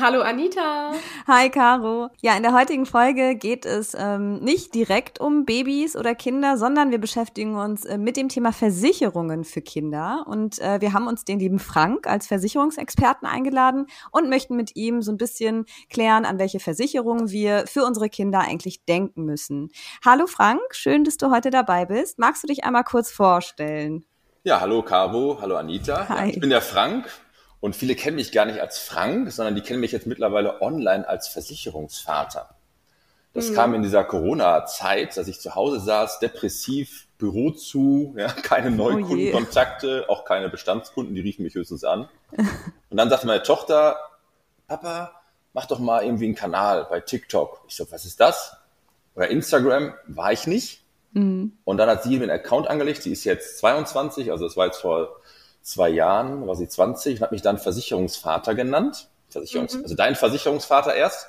Hallo Anita. Hi Caro. Ja, in der heutigen Folge geht es ähm, nicht direkt um Babys oder Kinder, sondern wir beschäftigen uns äh, mit dem Thema Versicherungen für Kinder. Und äh, wir haben uns den lieben Frank als Versicherungsexperten eingeladen und möchten mit ihm so ein bisschen klären, an welche Versicherungen wir für unsere Kinder eigentlich denken müssen. Hallo Frank, schön, dass du heute dabei bist. Magst du dich einmal kurz vorstellen? Ja, hallo Caro, hallo Anita. Ja, ich bin der Frank, und viele kennen mich gar nicht als Frank, sondern die kennen mich jetzt mittlerweile online als Versicherungsvater. Das mhm. kam in dieser Corona-Zeit, dass ich zu Hause saß, depressiv, Büro zu, ja, keine Neukundenkontakte, oh auch keine Bestandskunden, die riefen mich höchstens an. Und dann sagte meine Tochter, Papa, mach doch mal irgendwie einen Kanal bei TikTok. Ich so, was ist das? Oder Instagram war ich nicht. Mhm. Und dann hat sie mir einen Account angelegt. Sie ist jetzt 22, also das war jetzt vor zwei Jahren, war sie 20 und hat mich dann Versicherungsvater genannt. Versicherungs mhm. Also dein Versicherungsvater erst.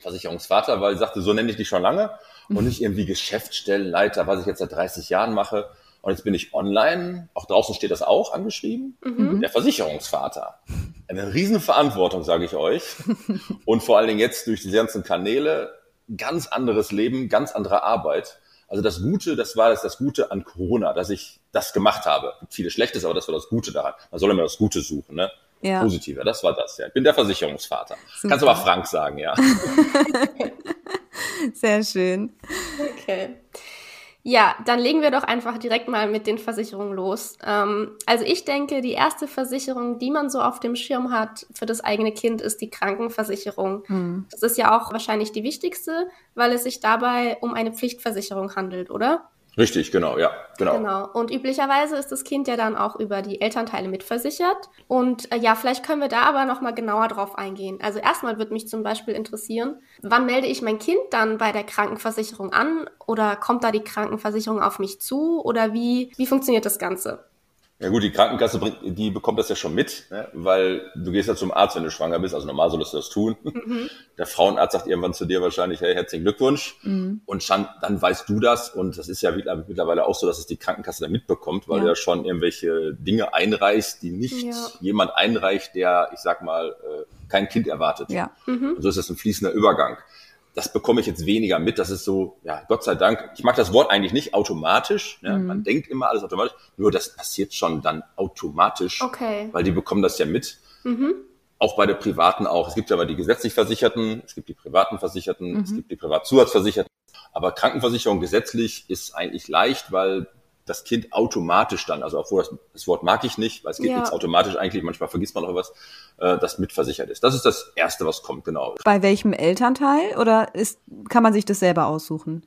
Versicherungsvater, weil sie sagte, so nenne ich dich schon lange und nicht irgendwie Geschäftsstellenleiter, was ich jetzt seit 30 Jahren mache. Und jetzt bin ich online, auch draußen steht das auch angeschrieben, mhm. der Versicherungsvater. Eine Riesenverantwortung, sage ich euch. Und vor allen Dingen jetzt durch die ganzen Kanäle, ganz anderes Leben, ganz andere Arbeit. Also das Gute, das war das, das Gute an Corona, dass ich das gemacht habe. Viele Schlechtes, aber das war das Gute daran. Man soll immer das Gute suchen, ne? Ja. Positiver, das war das, ja. Ich bin der Versicherungsvater. Super. Kannst aber Frank sagen, ja. Sehr schön. Okay. Ja, dann legen wir doch einfach direkt mal mit den Versicherungen los. Ähm, also ich denke, die erste Versicherung, die man so auf dem Schirm hat für das eigene Kind, ist die Krankenversicherung. Hm. Das ist ja auch wahrscheinlich die wichtigste, weil es sich dabei um eine Pflichtversicherung handelt, oder? Richtig, genau, ja, genau. Genau. Und üblicherweise ist das Kind ja dann auch über die Elternteile mitversichert. Und äh, ja, vielleicht können wir da aber nochmal genauer drauf eingehen. Also erstmal würde mich zum Beispiel interessieren, wann melde ich mein Kind dann bei der Krankenversicherung an? Oder kommt da die Krankenversicherung auf mich zu? Oder wie, wie funktioniert das Ganze? Ja gut, die Krankenkasse bringt, die bekommt das ja schon mit, ne? weil du gehst ja zum Arzt, wenn du schwanger bist, also normal solltest du das tun. Mhm. Der Frauenarzt sagt irgendwann zu dir wahrscheinlich, hey, herzlichen Glückwunsch. Mhm. Und schon, dann weißt du das und das ist ja mittlerweile auch so, dass es die Krankenkasse dann mitbekommt, weil ja. du ja schon irgendwelche Dinge einreichst, die nicht ja. jemand einreicht, der, ich sag mal, äh, kein Kind erwartet. Ja. Mhm. Und so ist das ein fließender Übergang das bekomme ich jetzt weniger mit. Das ist so, ja, Gott sei Dank. Ich mag das Wort eigentlich nicht automatisch. Ja, mhm. Man denkt immer alles automatisch. Nur das passiert schon dann automatisch, okay. weil die bekommen das ja mit. Mhm. Auch bei der Privaten auch. Es gibt ja aber die gesetzlich Versicherten, es gibt die privaten Versicherten, mhm. es gibt die Privatzusatzversicherten. Aber Krankenversicherung gesetzlich ist eigentlich leicht, weil das Kind automatisch dann, also obwohl das, das Wort mag ich nicht, weil es geht ja. nichts automatisch eigentlich, manchmal vergisst man auch was, äh, das mitversichert ist. Das ist das Erste, was kommt, genau. Bei welchem Elternteil oder ist, kann man sich das selber aussuchen?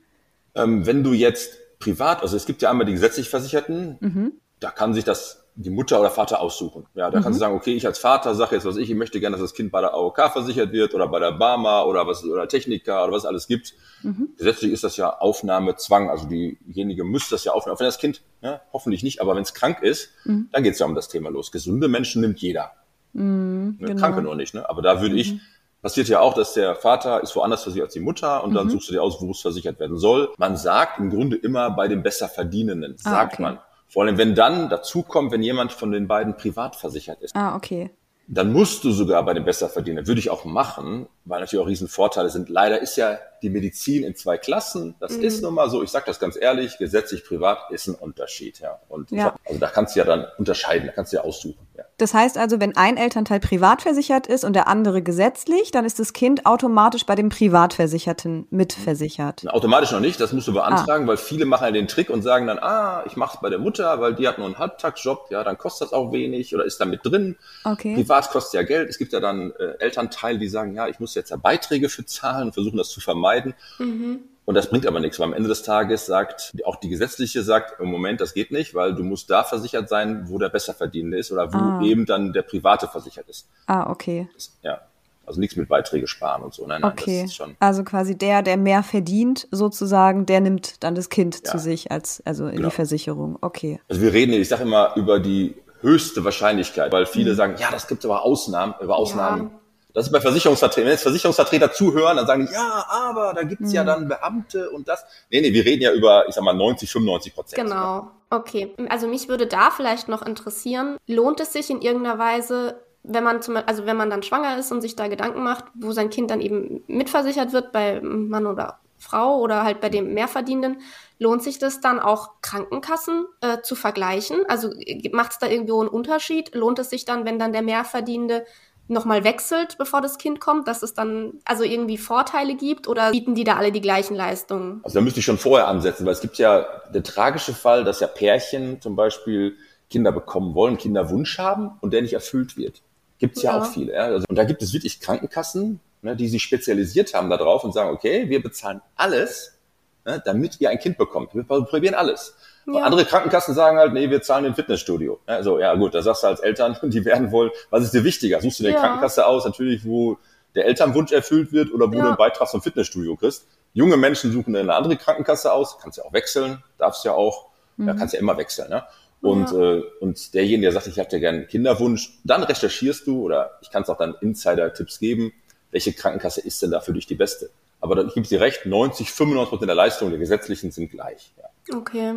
Ähm, wenn du jetzt privat, also es gibt ja einmal die gesetzlich Versicherten, mhm. da kann sich das die Mutter oder Vater aussuchen. Ja, da mhm. kannst du sagen, okay, ich als Vater sage jetzt, was ich, ich möchte gerne, dass das Kind bei der AOK versichert wird oder bei der Barma oder was oder Techniker oder was es alles gibt. Mhm. Gesetzlich ist das ja Aufnahmezwang, also diejenige muss das ja aufnehmen. Auch wenn das Kind, ja, hoffentlich nicht, aber wenn es krank ist, mhm. dann geht es ja um das Thema los. Gesunde Menschen nimmt jeder. Mhm, ne? genau. Kranke nur nicht. Ne? Aber da würde ich, mhm. passiert ja auch, dass der Vater ist woanders versichert als die Mutter und dann mhm. suchst du dir aus, wo es versichert werden soll. Man sagt im Grunde immer bei dem Besserverdienenden, ah, sagt okay. man. Vor allem, wenn dann dazu kommt, wenn jemand von den beiden privat versichert ist. Ah, okay. Dann musst du sogar bei dem Besserverdiener, würde ich auch machen, weil natürlich auch Riesenvorteile sind. Leider ist ja die Medizin in zwei Klassen. Das mhm. ist nun mal so. Ich sage das ganz ehrlich, gesetzlich, privat ist ein Unterschied. Ja. Und ja. Also da kannst du ja dann unterscheiden, da kannst du ja aussuchen. Das heißt also, wenn ein Elternteil privat versichert ist und der andere gesetzlich, dann ist das Kind automatisch bei dem Privatversicherten mitversichert. Automatisch noch nicht, das musst du beantragen, ah. weil viele machen ja den Trick und sagen dann, ah, ich mache es bei der Mutter, weil die hat nur einen Halbtagsjob, ja, dann kostet das auch wenig oder ist da mit drin. Okay. Privat kostet ja Geld. Es gibt ja dann äh, Elternteile, die sagen, ja, ich muss jetzt ja Beiträge für zahlen und versuchen das zu vermeiden. Mhm. Und das bringt aber nichts, weil am Ende des Tages sagt, auch die gesetzliche sagt, im Moment, das geht nicht, weil du musst da versichert sein, wo der Besserverdienende ist oder wo ah. eben dann der Private versichert ist. Ah, okay. Das, ja. Also nichts mit Beiträge sparen und so. Nein, nein, okay. das ist schon. Also quasi der, der mehr verdient, sozusagen, der nimmt dann das Kind ja. zu sich als, also in genau. die Versicherung. Okay. Also wir reden, ich sage immer über die höchste Wahrscheinlichkeit, weil viele mhm. sagen, ja, das gibt aber Ausnahmen, über Ausnahmen. Ja. Das ist bei Versicherungsvertretern. Wenn jetzt Versicherungsvertreter zuhören, dann sagen die, ja, aber da gibt's mhm. ja dann Beamte und das. Nee, nee, wir reden ja über, ich sag mal, 90, 95 Prozent. Genau. Okay. Also mich würde da vielleicht noch interessieren, lohnt es sich in irgendeiner Weise, wenn man zum, also wenn man dann schwanger ist und sich da Gedanken macht, wo sein Kind dann eben mitversichert wird bei Mann oder Frau oder halt bei dem Mehrverdienenden, lohnt sich das dann auch Krankenkassen äh, zu vergleichen? Also macht es da irgendwo einen Unterschied? Lohnt es sich dann, wenn dann der Mehrverdienende nochmal wechselt, bevor das Kind kommt, dass es dann also irgendwie Vorteile gibt oder bieten die da alle die gleichen Leistungen? Also da müsste ich schon vorher ansetzen, weil es gibt ja der tragische Fall, dass ja Pärchen zum Beispiel Kinder bekommen wollen, Kinderwunsch haben und der nicht erfüllt wird. Gibt's ja, ja auch viele. Ja? Also, und da gibt es wirklich Krankenkassen, ne, die sich spezialisiert haben darauf und sagen, okay, wir bezahlen alles, ne, damit ihr ein Kind bekommt. Wir probieren alles. Ja. Andere Krankenkassen sagen halt, nee, wir zahlen den Fitnessstudio. Also ja gut, da sagst du als Eltern, die werden wohl, was ist dir wichtiger? Suchst du eine ja. Krankenkasse aus, natürlich, wo der Elternwunsch erfüllt wird oder wo ja. du einen Beitrag zum Fitnessstudio kriegst. Junge Menschen suchen eine andere Krankenkasse aus, kannst ja auch wechseln, darfst ja auch, mhm. ja, kannst ja immer wechseln. Ne? Und, ja. äh, und derjenige, der sagt, ich hätte gerne einen Kinderwunsch, dann recherchierst du oder ich kann es auch dann Insider-Tipps geben, welche Krankenkasse ist denn da für dich die beste. Aber ich gebe dir recht, 90, 95 Prozent der Leistungen der gesetzlichen sind gleich. Ja. Okay.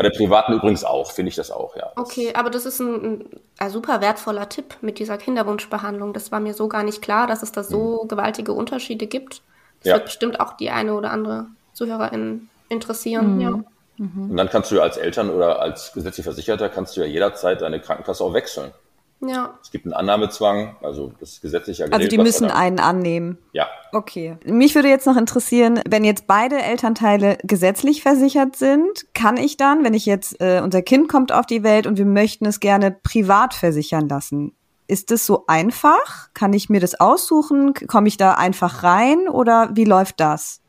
Bei der privaten übrigens auch, finde ich das auch, ja. Okay, aber das ist ein, ein, super wertvoller Tipp mit dieser Kinderwunschbehandlung. Das war mir so gar nicht klar, dass es da so mhm. gewaltige Unterschiede gibt. Das ja. wird bestimmt auch die eine oder andere Zuhörerin interessieren, mhm. ja. Mhm. Und dann kannst du ja als Eltern oder als gesetzlich Versicherter kannst du ja jederzeit deine Krankenkasse auch wechseln. Ja. Es gibt einen Annahmezwang, also das ist gesetzlich ja geregelt. Also die müssen einen annehmen. Ja. Okay. Mich würde jetzt noch interessieren, wenn jetzt beide Elternteile gesetzlich versichert sind, kann ich dann, wenn ich jetzt, äh, unser Kind kommt auf die Welt und wir möchten es gerne privat versichern lassen, ist das so einfach? Kann ich mir das aussuchen? Komme ich da einfach rein oder wie läuft das?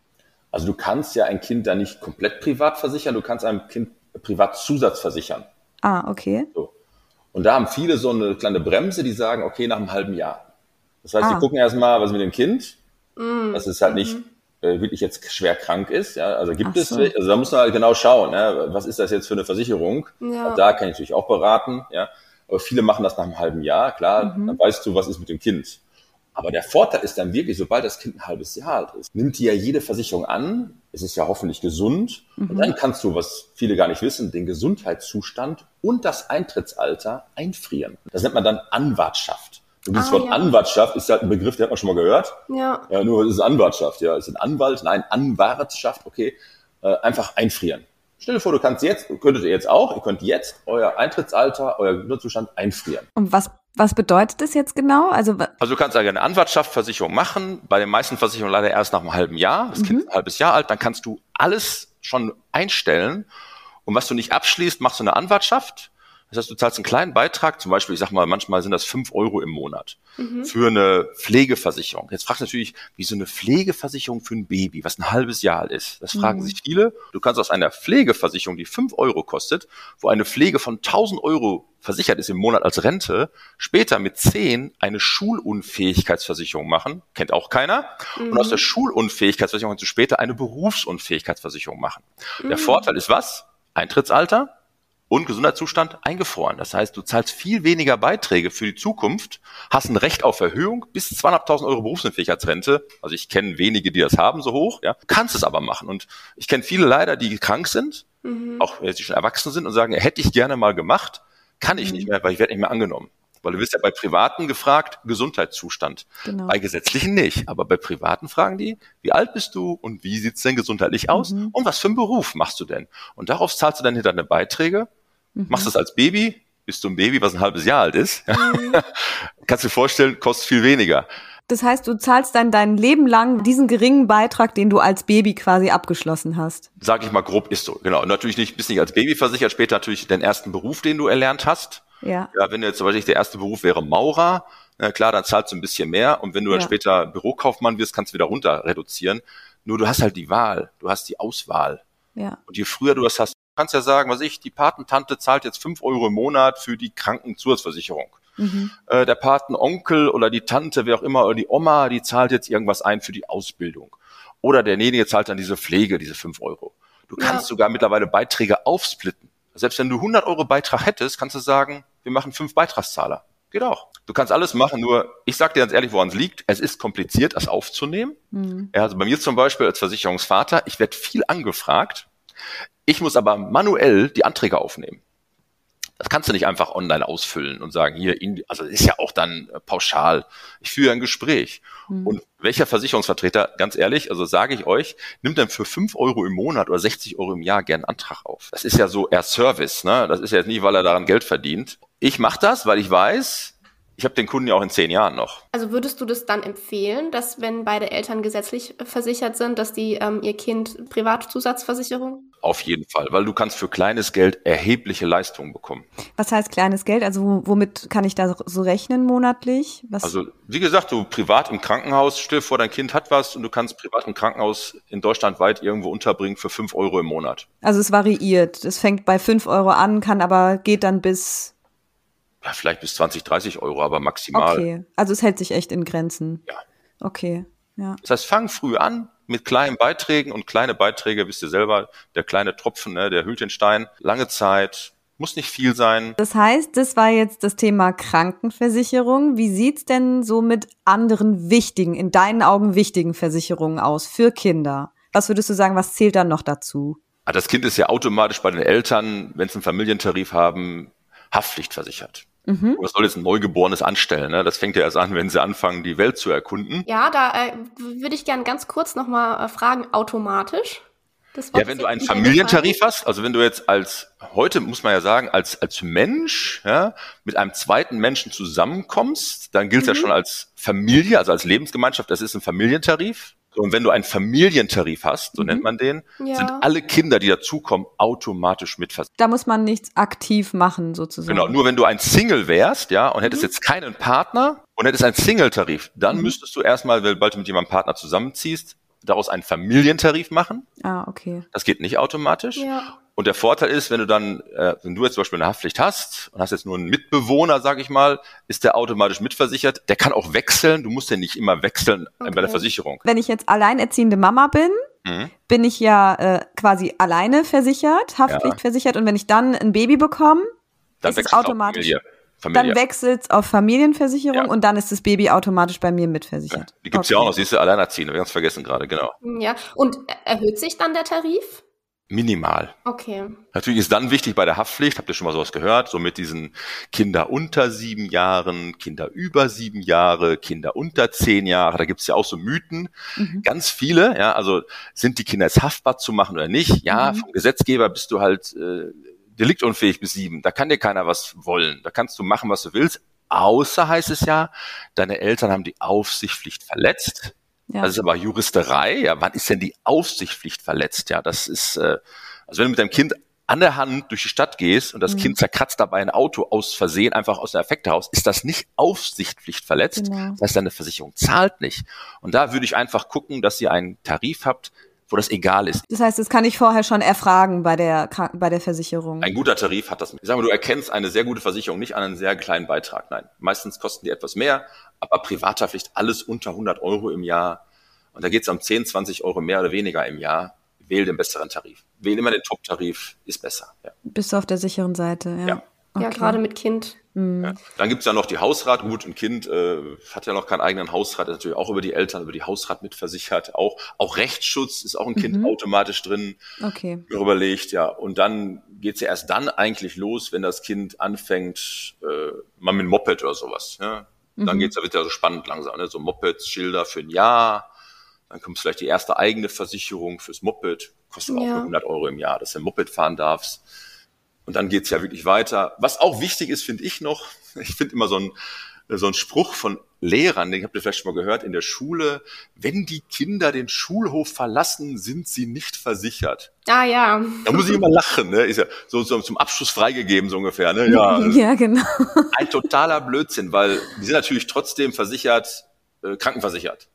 Also du kannst ja ein Kind da nicht komplett privat versichern, du kannst einem Kind privat Zusatz versichern. Ah, okay. So. Und da haben viele so eine kleine Bremse, die sagen, okay, nach einem halben Jahr. Das heißt, ah. die gucken erstmal, was ist mit dem Kind, mm. dass es halt nicht mhm. äh, wirklich jetzt schwer krank ist. Ja? Also gibt so. es, also da muss man halt genau schauen, ja? was ist das jetzt für eine Versicherung. Ja. Da kann ich natürlich auch beraten. Ja? Aber viele machen das nach einem halben Jahr, klar, mhm. dann weißt du, was ist mit dem Kind. Aber der Vorteil ist dann wirklich, sobald das Kind ein halbes Jahr alt ist, nimmt die ja jede Versicherung an. Es ist ja hoffentlich gesund. Mhm. Und dann kannst du, was viele gar nicht wissen, den Gesundheitszustand und das Eintrittsalter einfrieren. Das nennt man dann Anwartschaft. Und dieses ah, Wort ja. Anwartschaft ist halt ein Begriff, den hat man schon mal gehört. Ja. ja nur ist es Anwartschaft, ja. Ist ein Anwalt? Nein, Anwartschaft, okay. Äh, einfach einfrieren. Stell dir vor, du kannst jetzt, könntet ihr jetzt auch, ihr könnt jetzt euer Eintrittsalter, euer Gesundheitszustand einfrieren. Und was was bedeutet das jetzt genau? Also, also du kannst eine Anwartschaftsversicherung machen, bei den meisten Versicherungen leider erst nach einem halben Jahr. Das Kind mhm. ist ein halbes Jahr alt, dann kannst du alles schon einstellen. Und was du nicht abschließt, machst du eine Anwartschaft das heißt, du zahlst einen kleinen Beitrag, zum Beispiel, ich sag mal, manchmal sind das fünf Euro im Monat mhm. für eine Pflegeversicherung. Jetzt fragst du natürlich, wie so eine Pflegeversicherung für ein Baby, was ein halbes Jahr alt ist. Das fragen mhm. sich viele. Du kannst aus einer Pflegeversicherung, die fünf Euro kostet, wo eine Pflege von 1000 Euro versichert ist im Monat als Rente, später mit zehn eine Schulunfähigkeitsversicherung machen, kennt auch keiner. Mhm. Und aus der mhm. Schulunfähigkeitsversicherung kannst du später eine Berufsunfähigkeitsversicherung machen. Der mhm. Vorteil ist was? Eintrittsalter, und Gesundheitszustand eingefroren. Das heißt, du zahlst viel weniger Beiträge für die Zukunft, hast ein Recht auf Erhöhung bis 200.000 Euro Berufsunfähigkeitsrente. Also ich kenne wenige, die das haben, so hoch. Ja, kannst es aber machen. Und ich kenne viele leider, die krank sind, mhm. auch wenn sie schon erwachsen sind und sagen, hätte ich gerne mal gemacht, kann ich mhm. nicht mehr, weil ich werde nicht mehr angenommen. Weil du wirst ja bei Privaten gefragt, Gesundheitszustand. Genau. Bei gesetzlichen nicht. Aber bei Privaten fragen die, wie alt bist du und wie sieht's denn gesundheitlich aus? Mhm. Und was für einen Beruf machst du denn? Und darauf zahlst du dann hinter deine Beiträge Mhm. Machst das als Baby, bist du ein Baby, was ein halbes Jahr alt ist. Mhm. Kannst du dir vorstellen, kostet viel weniger. Das heißt, du zahlst dann dein Leben lang diesen geringen Beitrag, den du als Baby quasi abgeschlossen hast. Sag ich mal grob, ist so. Genau. Natürlich nicht, bist nicht als Baby versichert, später natürlich den ersten Beruf, den du erlernt hast. Ja. ja wenn jetzt zum Beispiel der erste Beruf wäre Maurer, na klar, dann zahlst du ein bisschen mehr. Und wenn du dann später Bürokaufmann wirst, kannst du wieder runter reduzieren. Nur du hast halt die Wahl, du hast die Auswahl. Ja. Und je früher du das hast, kannst ja sagen, was ich, die Patentante zahlt jetzt fünf Euro im Monat für die Krankenzusatzversicherung. Mhm. Äh, der Patenonkel oder die Tante, wer auch immer, oder die Oma, die zahlt jetzt irgendwas ein für die Ausbildung. Oder derjenige zahlt dann diese Pflege, diese fünf Euro. Du kannst ja. sogar mittlerweile Beiträge aufsplitten. Selbst wenn du 100 Euro Beitrag hättest, kannst du sagen, wir machen fünf Beitragszahler. Geht auch. Du kannst alles machen, nur ich sag dir ganz ehrlich, woran es liegt. Es ist kompliziert, das aufzunehmen. Mhm. Ja, also bei mir zum Beispiel als Versicherungsvater, ich werde viel angefragt. Ich muss aber manuell die Anträge aufnehmen. Das kannst du nicht einfach online ausfüllen und sagen, hier, also ist ja auch dann äh, pauschal. Ich führe ein Gespräch. Mhm. Und welcher Versicherungsvertreter, ganz ehrlich, also sage ich euch, nimmt dann für fünf Euro im Monat oder 60 Euro im Jahr gern einen Antrag auf? Das ist ja so eher Service, ne? Das ist ja jetzt nicht, weil er daran Geld verdient. Ich mache das, weil ich weiß, ich habe den Kunden ja auch in zehn Jahren noch. Also würdest du das dann empfehlen, dass wenn beide Eltern gesetzlich versichert sind, dass die ähm, ihr Kind Privatzusatzversicherung? Auf jeden Fall, weil du kannst für kleines Geld erhebliche Leistungen bekommen. Was heißt kleines Geld? Also womit kann ich da so rechnen monatlich? Was? Also wie gesagt, du privat im Krankenhaus, stell vor, dein Kind hat was und du kannst privat im Krankenhaus in Deutschland weit irgendwo unterbringen für fünf Euro im Monat. Also es variiert. Es fängt bei fünf Euro an, kann aber geht dann bis ja, vielleicht bis 20, 30 Euro, aber maximal. Okay, also es hält sich echt in Grenzen. Ja. Okay, ja. Das heißt, fang früh an mit kleinen Beiträgen und kleine Beiträge, wisst ihr selber, der kleine Tropfen, ne, der hüllt den Stein. Lange Zeit, muss nicht viel sein. Das heißt, das war jetzt das Thema Krankenversicherung. Wie sieht's denn so mit anderen wichtigen, in deinen Augen wichtigen Versicherungen aus für Kinder? Was würdest du sagen, was zählt dann noch dazu? Ah, das Kind ist ja automatisch bei den Eltern, wenn sie einen Familientarif haben, Haftpflichtversichert. Mhm. Was soll jetzt ein Neugeborenes anstellen? Ne? Das fängt ja erst an, wenn sie anfangen, die Welt zu erkunden. Ja, da äh, würde ich gerne ganz kurz nochmal äh, fragen, automatisch? ja, wenn du einen Familientarif hast, also wenn du jetzt als, heute muss man ja sagen, als, als Mensch ja, mit einem zweiten Menschen zusammenkommst, dann gilt es mhm. ja schon als Familie, also als Lebensgemeinschaft, das ist ein Familientarif. Und wenn du einen Familientarif hast, so mhm. nennt man den, ja. sind alle Kinder, die dazukommen, automatisch mitversichert. Da muss man nichts aktiv machen, sozusagen. Genau, nur wenn du ein Single wärst, ja, und hättest mhm. jetzt keinen Partner und hättest einen Single-Tarif, dann mhm. müsstest du erstmal, weil bald du mit jemandem Partner zusammenziehst, daraus einen Familientarif machen. Ah, okay. Das geht nicht automatisch. Ja. Und der Vorteil ist, wenn du dann, äh, wenn du jetzt zum Beispiel eine Haftpflicht hast und hast jetzt nur einen Mitbewohner, sag ich mal, ist der automatisch mitversichert. Der kann auch wechseln. Du musst ja nicht immer wechseln okay. bei der Versicherung. Wenn ich jetzt alleinerziehende Mama bin, mhm. bin ich ja äh, quasi alleine versichert, Haftpflichtversichert. Ja. Und wenn ich dann ein Baby bekomme, dann ist es automatisch. Familie. Familie. Dann wechselt es auf Familienversicherung ja. und dann ist das Baby automatisch bei mir mitversichert. Ja, die gibt's okay. ja auch noch, siehst du, Alleinerziehende, wir haben es vergessen gerade, genau. Ja, und erhöht sich dann der Tarif? Minimal. Okay. Natürlich ist dann wichtig bei der Haftpflicht, habt ihr schon mal sowas gehört, so mit diesen Kinder unter sieben Jahren, Kinder über sieben Jahre, Kinder unter zehn Jahre, da gibt's ja auch so Mythen, mhm. ganz viele, ja, also sind die Kinder jetzt haftbar zu machen oder nicht? Ja, mhm. vom Gesetzgeber bist du halt äh, deliktunfähig bis sieben, da kann dir keiner was wollen, da kannst du machen, was du willst, außer heißt es ja, deine Eltern haben die Aufsichtspflicht verletzt, ja. Das ist aber Juristerei. Ja, wann ist denn die Aufsichtspflicht verletzt? Ja, das ist, äh, also wenn du mit deinem Kind an der Hand durch die Stadt gehst und das mhm. Kind zerkratzt dabei ein Auto aus Versehen einfach aus der Effekte raus, ist das nicht Aufsichtspflicht verletzt. Genau. Das heißt, deine Versicherung zahlt nicht. Und da würde ich einfach gucken, dass ihr einen Tarif habt, wo das egal ist. Das heißt, das kann ich vorher schon erfragen bei der, bei der Versicherung. Ein guter Tarif hat das. Ich sage mal, du erkennst eine sehr gute Versicherung nicht an einen sehr kleinen Beitrag. Nein, meistens kosten die etwas mehr, aber Privathaftpflicht alles unter 100 Euro im Jahr. Und da geht es um 10, 20 Euro mehr oder weniger im Jahr. Wähl den besseren Tarif. Wähl immer den Top-Tarif, ist besser. Ja. Bist du auf der sicheren Seite, ja. Ja, okay. ja gerade mit Kind. Mhm. Ja. Dann gibt's ja noch die Hausrat. Gut, ein Kind äh, hat ja noch keinen eigenen Hausrat, ist natürlich auch über die Eltern, über die Hausrat mitversichert. Auch, auch Rechtsschutz ist auch ein Kind mhm. automatisch drin. Okay. Überlegt, ja. Und dann geht's ja erst dann eigentlich los, wenn das Kind anfängt, äh, mal mit dem Moped oder sowas. Ja? Dann mhm. geht's ja, wird ja so spannend langsam. Ne? So Mopeds, Schilder für ein Jahr dann kommt vielleicht die erste eigene Versicherung fürs Moped, kostet ja. auch nur 100 Euro im Jahr, dass du ein Moped fahren darfst. Und dann geht's ja wirklich weiter. Was auch wichtig ist, finde ich noch, ich finde immer so ein, so ein Spruch von Lehrern, den habt ihr vielleicht schon mal gehört, in der Schule, wenn die Kinder den Schulhof verlassen, sind sie nicht versichert. Ah ja. Da muss ich immer lachen, ne? Ist ja so, so zum Abschluss freigegeben, so ungefähr, ne? Ja, ja genau. Ein totaler Blödsinn, weil die sind natürlich trotzdem versichert, äh, krankenversichert.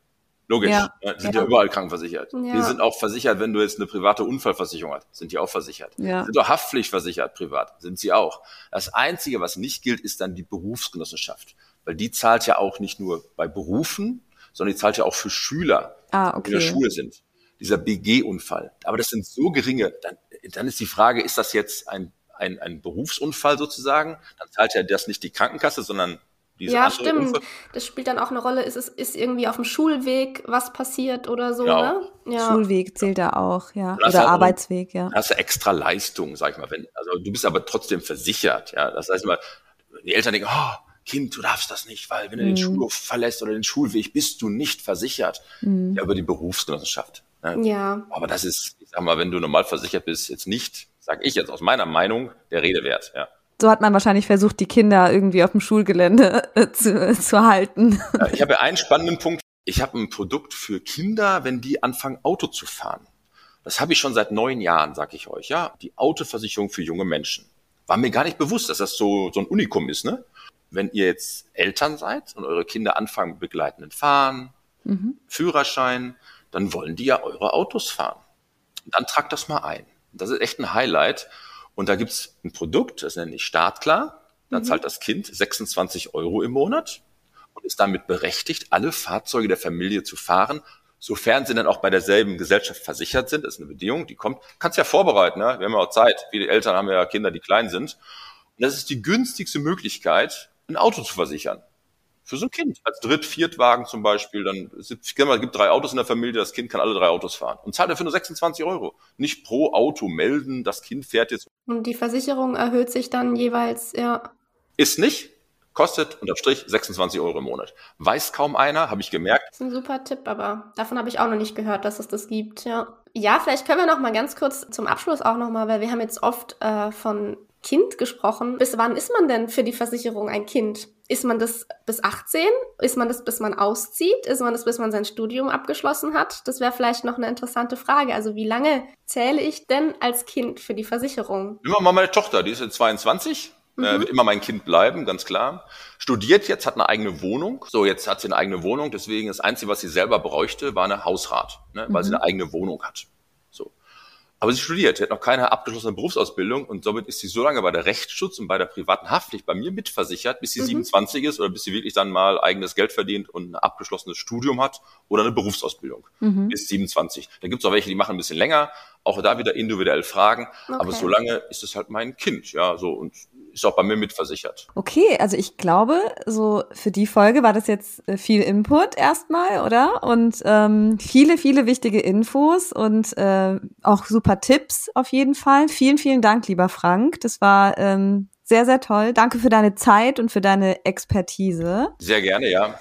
Logisch. Ja. Die sind ja. ja überall krankenversichert. Ja. Die sind auch versichert, wenn du jetzt eine private Unfallversicherung hast. Sind die auch versichert. Ja. Sind auch haftpflichtversichert privat. Sind sie auch. Das Einzige, was nicht gilt, ist dann die Berufsgenossenschaft. Weil die zahlt ja auch nicht nur bei Berufen, sondern die zahlt ja auch für Schüler, ah, okay. die in der Schule sind. Dieser BG-Unfall. Aber das sind so geringe, dann, dann ist die Frage, ist das jetzt ein, ein, ein Berufsunfall sozusagen? Dann zahlt ja das nicht die Krankenkasse, sondern ja, stimmt. Unfall. Das spielt dann auch eine Rolle. Ist es ist irgendwie auf dem Schulweg was passiert oder so, genau. ne? Ja. Schulweg zählt da auch, ja. Oder Arbeitsweg, ja. Hast du extra Leistung, sag ich mal. Wenn, also du bist aber trotzdem versichert, ja. Das heißt mal, die Eltern denken, oh, Kind, du darfst das nicht, weil wenn du mhm. den Schulhof verlässt oder den Schulweg, bist du nicht versichert. Mhm. Ja, über die Berufsgenossenschaft. Ne? Ja. Aber das ist, ich sag mal, wenn du normal versichert bist, jetzt nicht, sag ich jetzt aus meiner Meinung, der Rede wert, ja. So hat man wahrscheinlich versucht, die Kinder irgendwie auf dem Schulgelände äh, zu, zu halten. Ja, ich habe ja einen spannenden Punkt. Ich habe ein Produkt für Kinder, wenn die anfangen, Auto zu fahren. Das habe ich schon seit neun Jahren, sag ich euch, ja. Die Autoversicherung für junge Menschen. War mir gar nicht bewusst, dass das so, so ein Unikum ist, ne? wenn ihr jetzt Eltern seid und eure Kinder anfangen mit begleitenden Fahren, mhm. Führerschein, dann wollen die ja eure Autos fahren. Dann tragt das mal ein. Das ist echt ein Highlight. Und da gibt's ein Produkt, das nenne ich Startklar. Dann mhm. zahlt das Kind 26 Euro im Monat und ist damit berechtigt, alle Fahrzeuge der Familie zu fahren, sofern sie dann auch bei derselben Gesellschaft versichert sind. Das ist eine Bedingung, die kommt. Kannst ja vorbereiten, ne? wir haben ja auch Zeit. Viele Eltern haben ja Kinder, die klein sind. Und das ist die günstigste Möglichkeit, ein Auto zu versichern. Für so ein Kind. Als Dritt-, Viertwagen zum Beispiel, dann es gibt drei Autos in der Familie, das Kind kann alle drei Autos fahren. Und zahlt dafür nur 26 Euro. Nicht pro Auto melden, das Kind fährt jetzt. Und die Versicherung erhöht sich dann jeweils, ja. Ist nicht. Kostet unterm Strich 26 Euro im Monat. Weiß kaum einer, habe ich gemerkt. Das ist ein super Tipp, aber davon habe ich auch noch nicht gehört, dass es das gibt, ja. Ja, vielleicht können wir noch mal ganz kurz zum Abschluss auch noch mal, weil wir haben jetzt oft äh, von Kind gesprochen. Bis wann ist man denn für die Versicherung ein Kind? Ist man das bis 18? Ist man das, bis man auszieht? Ist man das, bis man sein Studium abgeschlossen hat? Das wäre vielleicht noch eine interessante Frage. Also wie lange zähle ich denn als Kind für die Versicherung? Immer mal meine Tochter, die ist jetzt 22. Äh, mhm. Äh, wird immer mein Kind bleiben, ganz klar. Studiert jetzt, hat eine eigene Wohnung. So, jetzt hat sie eine eigene Wohnung. Deswegen das Einzige, was sie selber bräuchte, war eine Hausrat, ne, weil mhm. sie eine eigene Wohnung hat. Aber sie studiert, sie hat noch keine abgeschlossene Berufsausbildung und somit ist sie so lange bei der Rechtsschutz und bei der privaten Haftpflicht bei mir mitversichert, bis sie mhm. 27 ist oder bis sie wirklich dann mal eigenes Geld verdient und ein abgeschlossenes Studium hat oder eine Berufsausbildung mhm. bis 27. Dann gibt es auch welche, die machen ein bisschen länger, auch da wieder individuell fragen, okay. aber so lange ist es halt mein Kind, ja, so und ist auch bei mir mitversichert. Okay, also ich glaube, so für die Folge war das jetzt äh, viel Input erstmal, oder? Und ähm, viele, viele wichtige Infos und äh, auch super Tipps auf jeden Fall. Vielen, vielen Dank, lieber Frank. Das war ähm, sehr, sehr toll. Danke für deine Zeit und für deine Expertise. Sehr gerne, ja.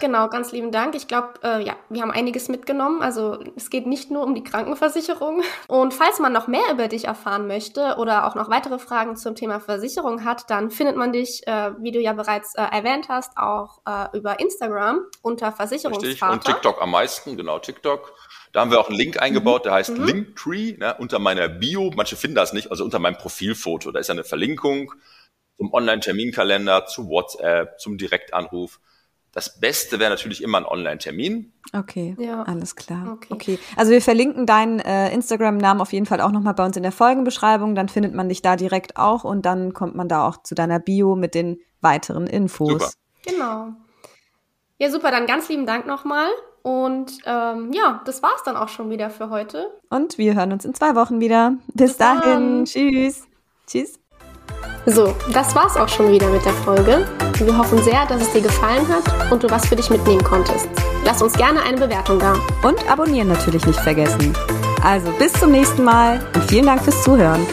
Genau, ganz lieben Dank. Ich glaube, äh, ja, wir haben einiges mitgenommen. Also es geht nicht nur um die Krankenversicherung. Und falls man noch mehr über dich erfahren möchte oder auch noch weitere Fragen zum Thema Versicherung hat, dann findet man dich, äh, wie du ja bereits äh, erwähnt hast, auch äh, über Instagram unter Versicherungsvater. Richtig. Und TikTok am meisten, genau, TikTok. Da haben wir auch einen Link eingebaut, der heißt mhm. Linktree, ne, unter meiner Bio. Manche finden das nicht, also unter meinem Profilfoto. Da ist eine Verlinkung zum Online-Terminkalender, zu WhatsApp, zum Direktanruf. Das Beste wäre natürlich immer ein Online-Termin. Okay, ja. alles klar. Okay. okay. Also wir verlinken deinen äh, Instagram-Namen auf jeden Fall auch nochmal bei uns in der Folgenbeschreibung. Dann findet man dich da direkt auch und dann kommt man da auch zu deiner Bio mit den weiteren Infos. Super. Genau. Ja, super. Dann ganz lieben Dank nochmal. Und ähm, ja, das war's dann auch schon wieder für heute. Und wir hören uns in zwei Wochen wieder. Bis, Bis dahin. Dann. Tschüss. Tschüss. So, das war's auch schon wieder mit der Folge. Wir hoffen sehr, dass es dir gefallen hat und du was für dich mitnehmen konntest. Lass uns gerne eine Bewertung da. Und abonnieren natürlich nicht vergessen. Also bis zum nächsten Mal und vielen Dank fürs Zuhören.